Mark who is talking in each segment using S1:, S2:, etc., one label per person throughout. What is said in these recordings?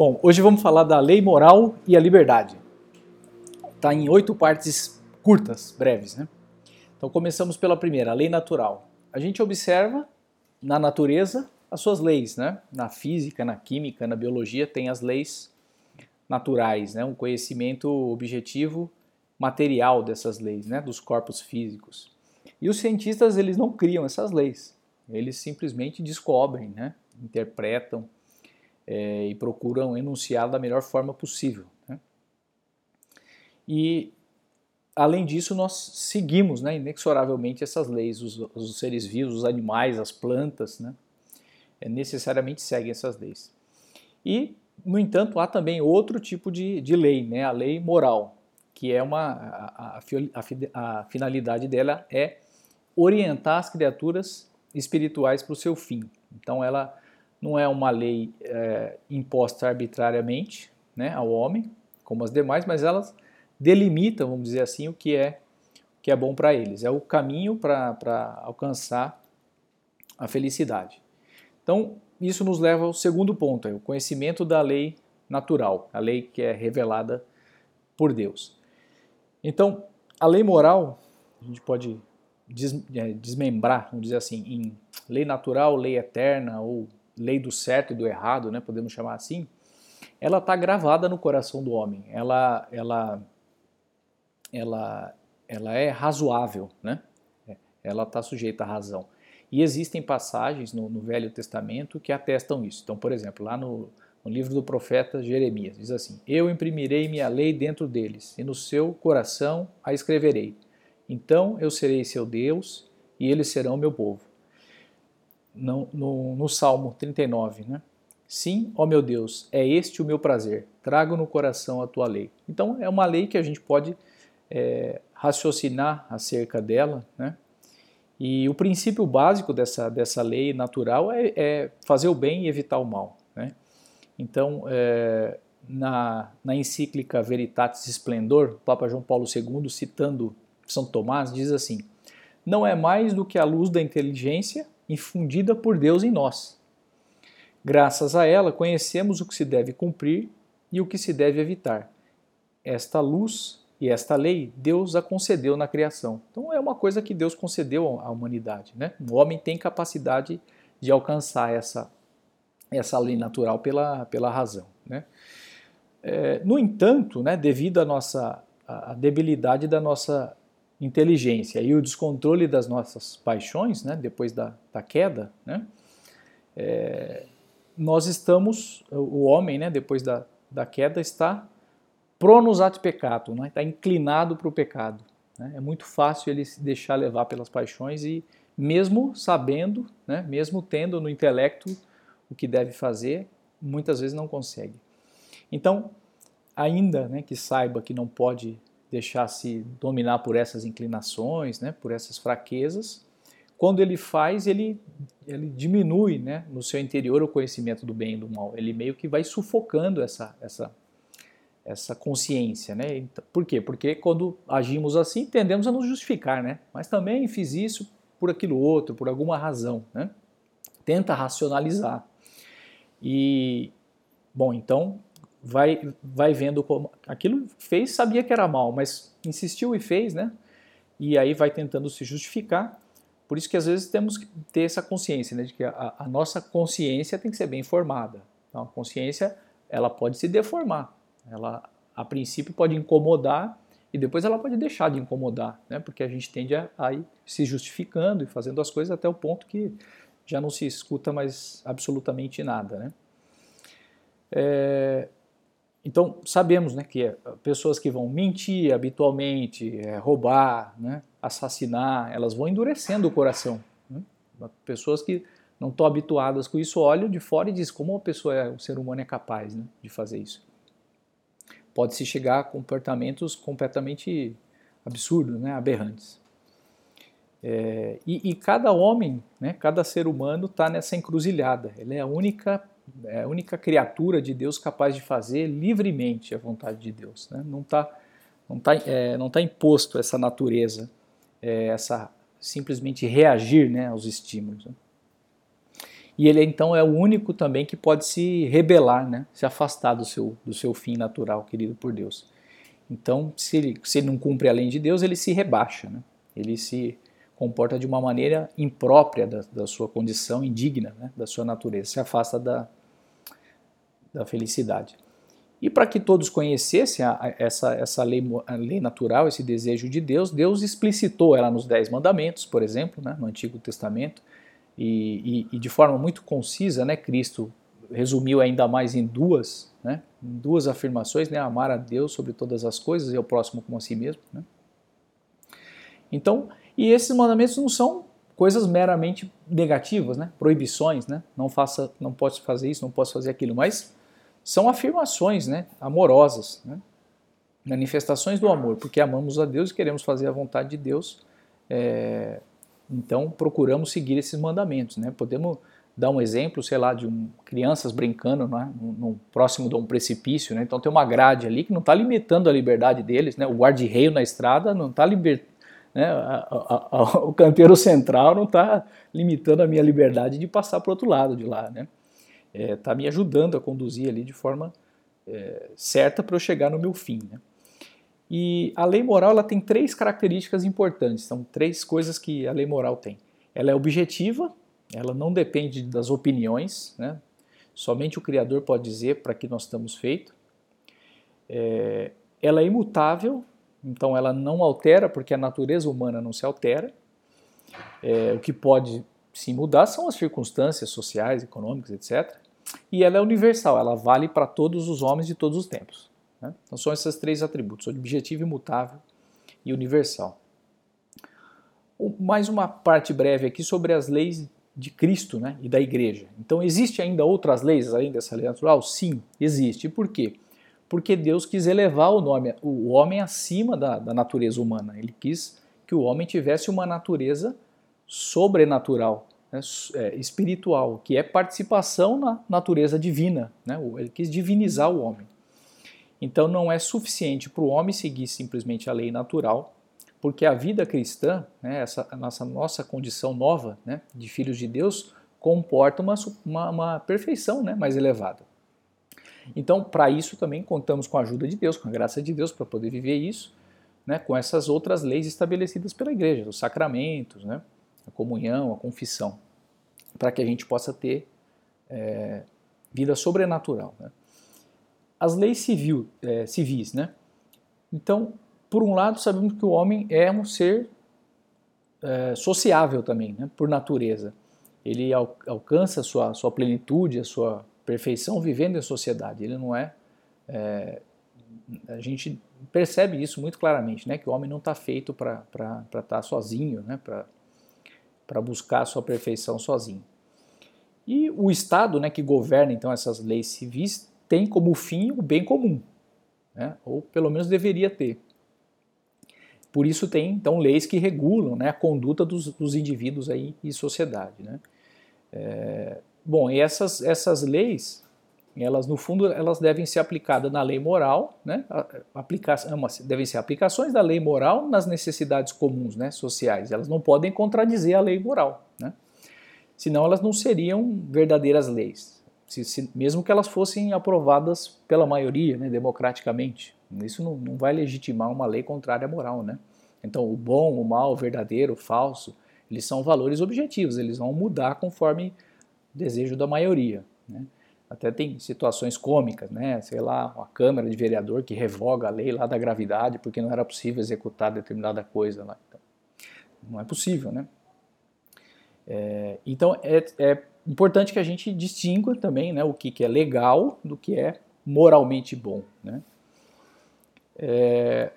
S1: Bom, hoje vamos falar da lei moral e a liberdade. Está em oito partes curtas, breves, né? Então começamos pela primeira, a lei natural. A gente observa na natureza as suas leis, né? Na física, na química, na biologia tem as leis naturais, né? Um conhecimento objetivo material dessas leis, né? Dos corpos físicos. E os cientistas eles não criam essas leis, eles simplesmente descobrem, né? Interpretam é, e procuram enunciar da melhor forma possível. Né? E além disso, nós seguimos né, inexoravelmente essas leis, os, os seres vivos, os animais, as plantas, né, é, necessariamente seguem essas leis. E, no entanto, há também outro tipo de, de lei, né, a lei moral, que é uma a, a, a, a finalidade dela é orientar as criaturas espirituais para o seu fim. Então, ela não é uma lei é, imposta arbitrariamente né, ao homem, como as demais, mas elas delimitam, vamos dizer assim, o que é, o que é bom para eles. É o caminho para alcançar a felicidade. Então, isso nos leva ao segundo ponto, é o conhecimento da lei natural, a lei que é revelada por Deus. Então, a lei moral, a gente pode é, desmembrar, vamos dizer assim, em lei natural, lei eterna ou lei do certo e do errado, né, podemos chamar assim, ela está gravada no coração do homem. Ela, ela, ela, ela é razoável, né? É, ela está sujeita à razão. E existem passagens no, no, Velho Testamento que atestam isso. Então, por exemplo, lá no, no livro do profeta Jeremias, diz assim: Eu imprimirei minha lei dentro deles, e no seu coração a escreverei. Então eu serei seu Deus, e eles serão meu povo no, no, no Salmo 39, né? Sim, ó meu Deus, é este o meu prazer, trago no coração a tua lei. Então, é uma lei que a gente pode é, raciocinar acerca dela, né? E o princípio básico dessa, dessa lei natural é, é fazer o bem e evitar o mal, né? Então, é, na, na encíclica Veritatis Splendor, Papa João Paulo II, citando São Tomás, diz assim: Não é mais do que a luz da inteligência infundida por Deus em nós. Graças a ela, conhecemos o que se deve cumprir e o que se deve evitar. Esta luz e esta lei Deus a concedeu na criação. Então é uma coisa que Deus concedeu à humanidade. Né? O homem tem capacidade de alcançar essa, essa lei natural pela, pela razão. Né? É, no entanto, né, devido à nossa à debilidade da nossa inteligência e o descontrole das nossas paixões, né, depois da, da queda, né, é, nós estamos, o homem, né, depois da, da queda, está pronus at peccato, né, está inclinado para o pecado. Né, é muito fácil ele se deixar levar pelas paixões e, mesmo sabendo, né, mesmo tendo no intelecto o que deve fazer, muitas vezes não consegue. Então, ainda né, que saiba que não pode deixar-se dominar por essas inclinações, né, por essas fraquezas. Quando ele faz, ele, ele diminui né, no seu interior o conhecimento do bem e do mal. Ele meio que vai sufocando essa, essa, essa consciência. Né? Por quê? Porque quando agimos assim, tendemos a nos justificar. Né? Mas também fiz isso por aquilo outro, por alguma razão. Né? Tenta racionalizar. E, bom, então vai, vai vendo como aquilo fez, sabia que era mal, mas insistiu e fez, né? E aí vai tentando se justificar. Por isso que às vezes temos que ter essa consciência, né, de que a, a nossa consciência tem que ser bem formada. Então, a consciência ela pode se deformar, ela a princípio pode incomodar e depois ela pode deixar de incomodar, né? Porque a gente tende a, a ir se justificando e fazendo as coisas até o ponto que já não se escuta mais absolutamente nada, né? É, então, sabemos né, que é, pessoas que vão mentir habitualmente, é, roubar, né, assassinar, elas vão endurecendo o coração. Né? Pessoas que não estão habituadas com isso olham de fora e dizem como uma pessoa, é, o ser humano é capaz né, de fazer isso. Pode-se chegar a comportamentos completamente absurdos, né, aberrantes. É, e, e, cada homem, né, cada ser humano está nessa encruzilhada. Ele é a única é a única criatura de Deus capaz de fazer livremente a vontade de Deus. Né? Não está não tá, é, não tá imposto essa natureza, é, essa simplesmente reagir né, aos estímulos. Né? E ele então é o único também que pode se rebelar, né? se afastar do seu, do seu fim natural, querido por Deus. Então, se ele, se ele não cumpre a lei de Deus, ele se rebaixa, né? ele se comporta de uma maneira imprópria da, da sua condição, indigna né? da sua natureza, se afasta da, da felicidade. E para que todos conhecessem a, essa, essa lei, lei natural, esse desejo de Deus, Deus explicitou ela nos Dez Mandamentos, por exemplo, né, no Antigo Testamento, e, e, e, de forma muito concisa, né, Cristo resumiu ainda mais em duas, né, em duas afirmações, né, amar a Deus sobre todas as coisas e ao próximo como a si mesmo. Né. Então, e esses mandamentos não são coisas meramente negativas, né, proibições, né, não faça, não posso fazer isso, não posso fazer aquilo, mas são afirmações né, amorosas, né? manifestações do amor, porque amamos a Deus e queremos fazer a vontade de Deus. É, então procuramos seguir esses mandamentos. Né? Podemos dar um exemplo, sei lá, de um, crianças brincando né, no, no, próximo de um precipício. Né? Então tem uma grade ali que não está limitando a liberdade deles. Né? O guarda-reio na estrada não está libertando. Né, a, a, a, o canteiro central não está limitando a minha liberdade de passar para o outro lado de lá. Né? Está é, tá me ajudando a conduzir ali de forma é, certa para eu chegar no meu fim. Né? E a lei moral ela tem três características importantes, são três coisas que a lei moral tem. Ela é objetiva, ela não depende das opiniões, né? somente o Criador pode dizer para que nós estamos feitos. É, ela é imutável, então ela não altera, porque a natureza humana não se altera. É, o que pode se mudar são as circunstâncias sociais, econômicas, etc. E ela é universal, ela vale para todos os homens de todos os tempos. Né? Então são esses três atributos: objetivo, imutável e universal. Mais uma parte breve aqui sobre as leis de Cristo né, e da igreja. Então, existe ainda outras leis além dessa lei natural? Sim, existe. Por quê? Porque Deus quis elevar o, nome, o homem acima da, da natureza humana. Ele quis que o homem tivesse uma natureza sobrenatural, né, é, espiritual, que é participação na natureza divina. Né, ele quis divinizar o homem. Então não é suficiente para o homem seguir simplesmente a lei natural, porque a vida cristã, né, essa nossa, nossa condição nova né, de filhos de Deus, comporta uma, uma, uma perfeição né, mais elevada. Então, para isso também contamos com a ajuda de Deus, com a graça de Deus, para poder viver isso, né, com essas outras leis estabelecidas pela igreja, os sacramentos, né, a comunhão, a confissão, para que a gente possa ter é, vida sobrenatural. Né? As leis civil, é, civis, né? Então, por um lado, sabemos que o homem é um ser é, sociável também, né? por natureza. Ele al alcança a sua, sua plenitude, a sua perfeição vivendo em sociedade. Ele não é, é a gente percebe isso muito claramente, né? que o homem não está feito para estar tá sozinho, né? para para buscar a sua perfeição sozinho. E o Estado, né, que governa então essas leis civis, tem como fim o bem comum, né, ou pelo menos deveria ter. Por isso tem então leis que regulam né, a conduta dos, dos indivíduos aí e sociedade. Né. É, bom, essas, essas leis elas no fundo elas devem ser aplicadas na lei moral, né? Aplica é devem ser aplicações da lei moral nas necessidades comuns, né, sociais. Elas não podem contradizer a lei moral, né? Senão elas não seriam verdadeiras leis, se, se, mesmo que elas fossem aprovadas pela maioria, né, democraticamente. Isso não, não vai legitimar uma lei contrária à moral, né? Então o bom, o mal, o verdadeiro, o falso, eles são valores objetivos, eles vão mudar conforme o desejo da maioria, né? Até tem situações cômicas, né? Sei lá, uma Câmara de Vereador que revoga a lei lá da gravidade porque não era possível executar determinada coisa lá. Então, não é possível, né? É, então é, é, importante que a gente distinga também né, o que, que é legal do que é moralmente bom. Né? É,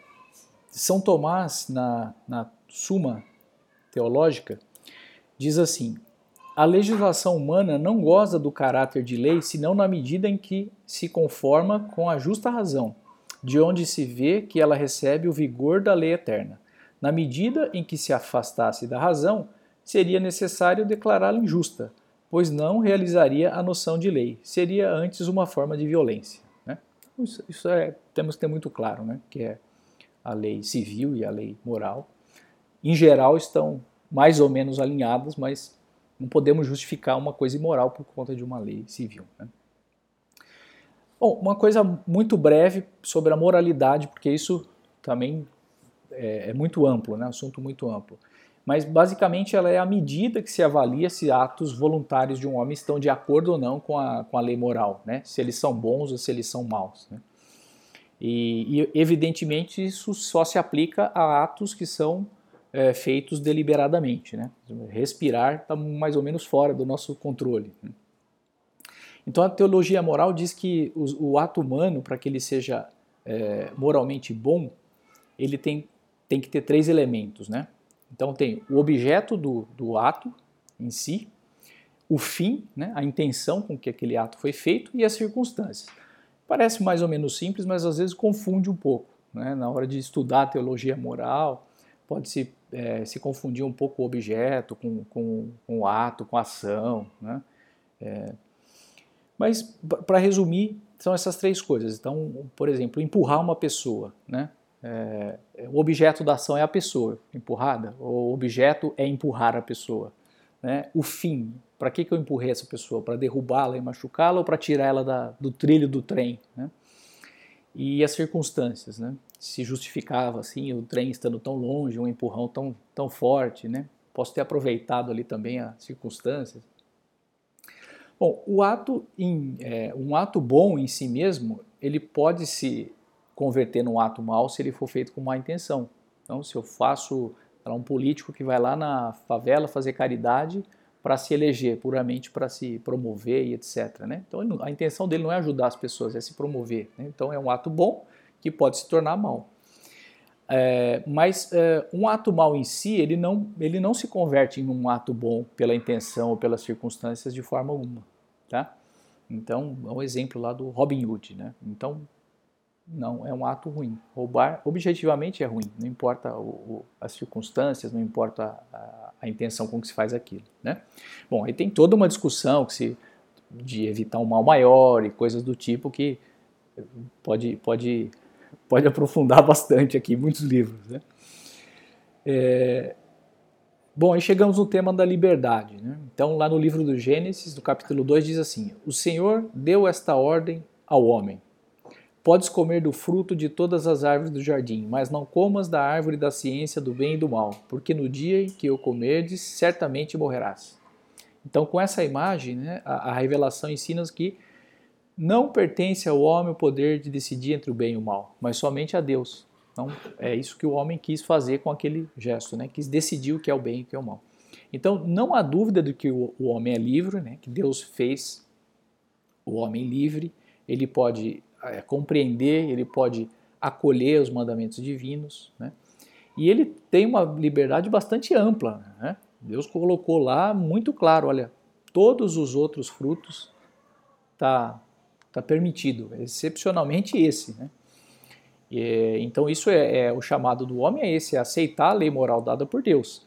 S1: São Tomás, na, na Suma Teológica, diz assim: a legislação humana não goza do caráter de lei senão na medida em que se conforma com a justa razão, de onde se vê que ela recebe o vigor da lei eterna. Na medida em que se afastasse da razão, seria necessário declará-la injusta, pois não realizaria a noção de lei, seria antes uma forma de violência. Né? Isso, isso é, temos que ter muito claro, né? que é a lei civil e a lei moral. Em geral estão mais ou menos alinhadas, mas Não podemos justificar uma coisa imoral por conta de uma lei civil. Né? Bom, uma coisa muito breve sobre a moralidade, porque isso também é, é muito amplo, né? assunto muito amplo. Mas basicamente ela é a medida que se avalia se atos voluntários de um homem estão de acordo ou não com a, com a lei moral, né? se eles são bons ou se eles são maus. Né? E, e, evidentemente isso só se aplica a atos que são é, feitos deliberadamente. Né? Respirar está mais ou menos fora do nosso controle. Então a teologia moral diz que o, o ato humano, para que ele seja é, moralmente bom, ele tem, tem que ter três elementos. Né? Então tem o objeto do, do ato em si, o fim, né, a intenção com que aquele ato foi feito e as circunstâncias. Parece mais ou menos simples, mas às vezes confunde um pouco. Né? Na hora de estudar teologia moral, pode se, é, se confundir um pouco o objeto com, com, com o ato, com a ação. Né? É, mas, para resumir, são essas três coisas. Então, por exemplo, empurrar uma pessoa. Né? É, o objeto da ação é a pessoa empurrada, o objeto é empurrar a pessoa. Né? O fim, para que, que eu empurrei essa pessoa? Para derrubá-la e machucá-la ou para tirar ela da, do trilho do trem? Né? E as circunstâncias, né? Se justificava assim, o trem estando tão longe, um empurrão tão, tão forte, né? posso ter aproveitado ali também as circunstâncias. Bom, o ato em, é, um ato bom em si mesmo, ele pode se converter num ato mal se ele for feito com má intenção. Então, se eu faço um político que vai lá na favela fazer caridade para se eleger, puramente para se promover e etc. Né? Então, a intenção dele não é ajudar as pessoas, é se promover. Né? Então, é um ato bom que pode se tornar mal. É, mas é, um ato mal em si, ele não, ele não se converte em um ato bom pela intenção ou pelas circunstâncias de forma alguma. Tá? Então, é um exemplo lá do Robin Hood. Né? Então, não, é um ato ruim. Roubar objetivamente é ruim, não importa o, o, as circunstâncias, não importa a, a, intenção com que se faz aquilo. Né? Bom, aí tem toda uma discussão que se, de evitar um mal maior e coisas do tipo que pode, pode, pode aprofundar bastante aqui, muitos livros. Né? É, bom, aí chegamos no tema da liberdade. Né? Então, lá no livro do Gênesis, no capítulo 2, diz assim: O Senhor deu esta ordem ao homem Podes comer do fruto de todas as árvores do jardim, mas não comas da árvore da ciência do bem e do mal, porque no dia em que o comerdes, certamente morrerás. Então, com essa imagem, né, a, a revelação ensina-nos que não pertence ao homem o poder de decidir entre o bem e o mal, mas somente a Deus. Então, é isso que o homem quis fazer com aquele gesto, né? quis decidir o que é o bem e o que é o mal. Então, não há dúvida de que o, homem é livre, né? que Deus fez o homem livre, ele pode é, compreender, ele pode acolher os mandamentos divinos, né? E ele tem uma liberdade bastante ampla, né? Deus colocou lá muito claro, olha, todos os outros frutos tá tá permitido, excepcionalmente esse, né? E, então isso é, é, o chamado do homem é esse, é aceitar a lei moral dada por Deus.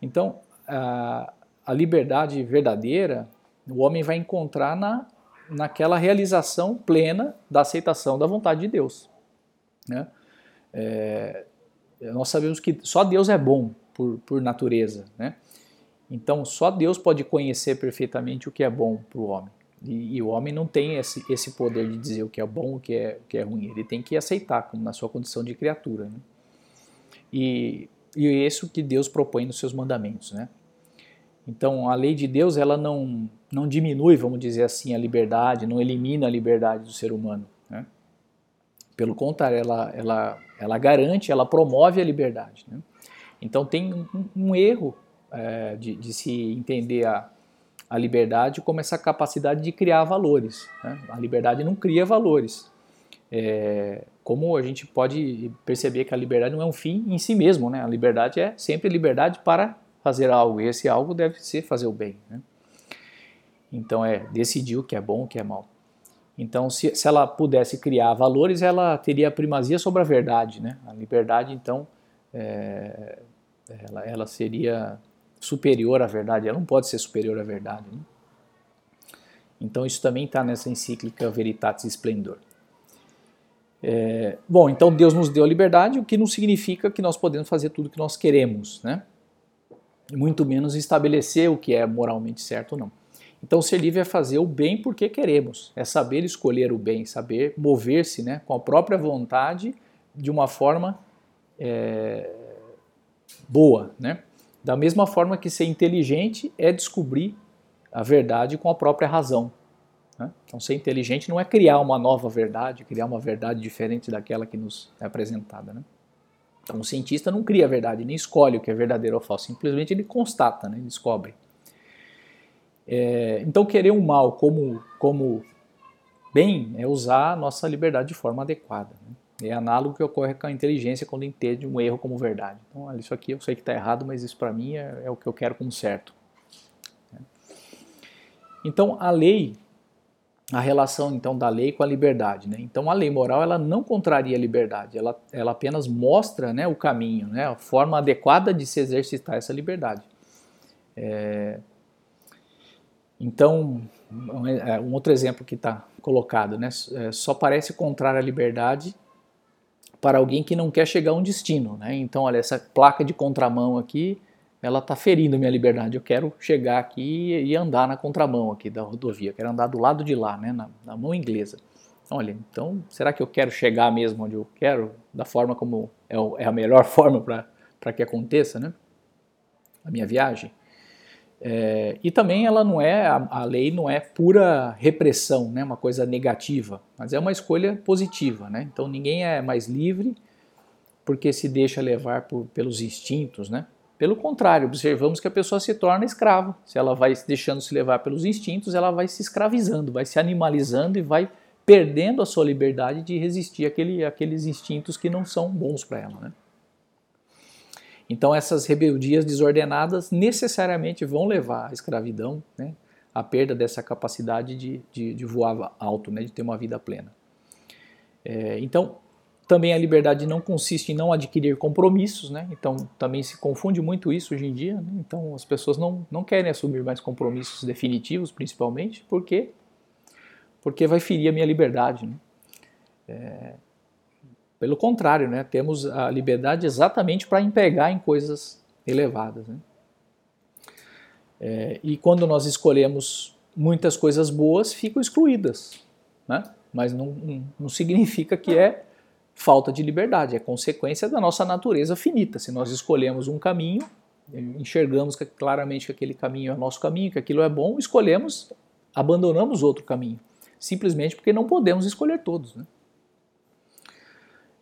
S1: Então a, a liberdade verdadeira o homem vai encontrar na naquela realização plena da aceitação da vontade de Deus. Né? É, nós sabemos que só Deus é bom por, por natureza. Né? Então, só Deus pode conhecer perfeitamente o que é bom para o homem. E, e, o homem não tem esse, esse poder de dizer o que é bom o que é, o que é ruim. Ele tem que aceitar, como na sua condição de criatura. Né? E, e é isso que Deus propõe nos seus mandamentos. Né? Então, a lei de Deus ela não, não diminui, vamos dizer assim, a liberdade, não elimina a liberdade do ser humano. Né? Pelo contrário, ela, ela, ela garante, ela promove a liberdade. Né? Então, tem um, um erro é, de, de, se entender a, a liberdade como essa capacidade de criar valores. Né? A liberdade não cria valores. É, como a gente pode perceber que a liberdade não é um fim em si mesmo, né? A liberdade é sempre liberdade para fazer algo, e esse algo deve ser fazer o bem. Né? Então é decidir o que é bom, o que é mal. Então, se, se ela pudesse criar valores, ela teria primazia sobre a verdade. Né? A liberdade, então, é, ela, ela, seria superior à verdade. Ela não pode ser superior à verdade. Né? Então, isso também está nessa encíclica Veritatis Splendor. É, bom, então Deus nos deu a liberdade, o que não significa que nós podemos fazer tudo o que nós queremos, né? muito menos estabelecer o que é moralmente certo ou não. Então, ser livre é fazer o bem porque queremos, é saber escolher o bem, saber mover-se né, com a própria vontade de uma forma é, boa. Né? Da mesma forma que ser inteligente é descobrir a verdade com a própria razão. Né? Então, ser inteligente não é criar uma nova verdade, criar uma verdade diferente daquela que nos é apresentada. Né? Então, o cientista não cria a verdade, nem escolhe o que é verdadeiro ou falso, simplesmente ele constata, né? ele descobre. É, então, querer um mal como, como bem é usar a nossa liberdade de forma adequada. Né? É análogo que ocorre com a inteligência quando entende um erro como verdade. Então, olha, isso aqui eu sei que está errado, mas isso para mim é, é, o que eu quero como certo. Então, a lei, a relação então da lei com a liberdade. Né? Então, a lei moral ela não contraria a liberdade, ela, ela apenas mostra né, o caminho, né, a forma adequada de se exercitar essa liberdade. É, então, é, um outro exemplo que está colocado, né? É, só parece contrário à liberdade para alguém que não quer chegar a um destino, né? Então, olha, essa placa de contramão aqui, ela está ferindo minha liberdade. Eu quero chegar aqui e andar na contramão aqui da rodovia, quero andar do lado de lá, né? Na, na mão inglesa. Olha, então, será que eu quero chegar mesmo onde eu quero, da forma como é, é a melhor forma para que aconteça, né? A minha viagem? É, e também ela não é a, a, lei não é pura repressão, né, uma coisa negativa, mas é uma escolha positiva, né? Então ninguém é mais livre porque se deixa levar por, pelos instintos, né? Pelo contrário, observamos que a pessoa se torna escrava. Se ela vai deixando se levar pelos instintos, ela vai se escravizando, vai se animalizando e vai perdendo a sua liberdade de resistir àquele, àqueles instintos que não são bons para ela, né? Então essas rebeldias desordenadas necessariamente vão levar à escravidão, né, à perda dessa capacidade de, de, de voar alto, né, de ter uma vida plena. É, então também a liberdade não consiste em não adquirir compromissos, né? Então também se confunde muito isso hoje em dia. Né? Então as pessoas não, não querem assumir mais compromissos definitivos, principalmente, porque porque vai ferir a minha liberdade. Né? É, pelo contrário, né, temos a liberdade exatamente para empregar em coisas elevadas. Né? É, e quando nós escolhemos muitas coisas boas, ficam excluídas. Né? Mas não, não, significa que é falta de liberdade, é consequência da nossa natureza finita. Se nós escolhemos um caminho, enxergamos claramente que aquele caminho é nosso caminho, que aquilo é bom, escolhemos, abandonamos outro caminho. Simplesmente porque não podemos escolher todos. Né?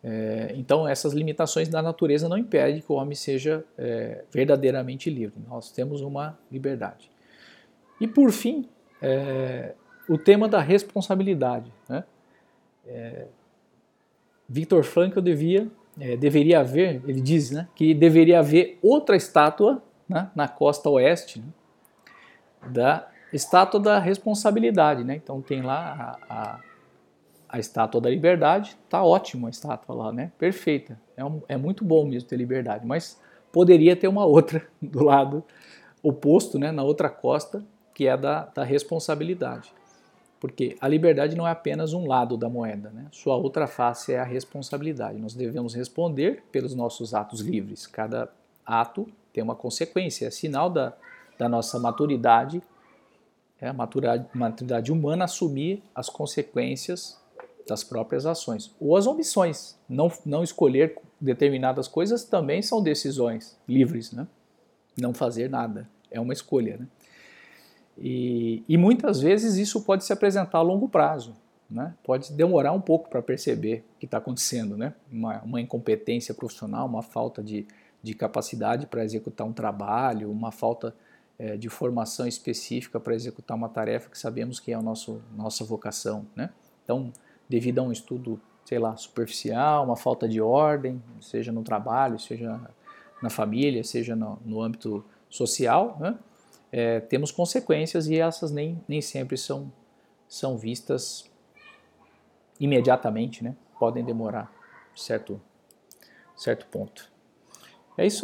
S1: É, então, essas limitações da natureza não impedem que o homem seja é, verdadeiramente livre. Nós temos uma liberdade. E, por fim, é, o tema da responsabilidade. Né? É, Victor Frankl devia, é, deveria haver, ele diz né, que deveria haver outra estátua né, na costa oeste né, da estátua da responsabilidade. Né? Então, tem lá a, a a estátua da liberdade, tá ótimo a estátua lá, né? Perfeita. É, um, é muito bom mesmo ter liberdade, mas poderia ter uma outra do lado oposto, né? Na outra costa, que é da, da responsabilidade. Porque a liberdade não é apenas um lado da moeda, né? Sua outra face é a responsabilidade. Nós devemos responder pelos nossos atos livres. Cada ato tem uma consequência, é sinal da, da nossa maturidade, é maturidade, maturidade humana assumir as consequências das próprias ações. Ou as omissões. Não, não escolher determinadas coisas também são decisões livres. Né? Não fazer nada é uma escolha. Né? E, e muitas vezes isso pode se apresentar a longo prazo. Né? Pode demorar um pouco para perceber o que está acontecendo. Né? Uma, uma incompetência profissional, uma falta de, de capacidade para executar um trabalho, uma falta é, de formação específica para executar uma tarefa que sabemos que é a nosso, nossa vocação. Né? Então, devido a um estudo, sei lá, superficial, uma falta de ordem, seja no trabalho, seja na família, seja no, no âmbito social, né? é, temos consequências e essas nem, nem sempre são, são vistas imediatamente, né? podem demorar certo, certo ponto. É isso.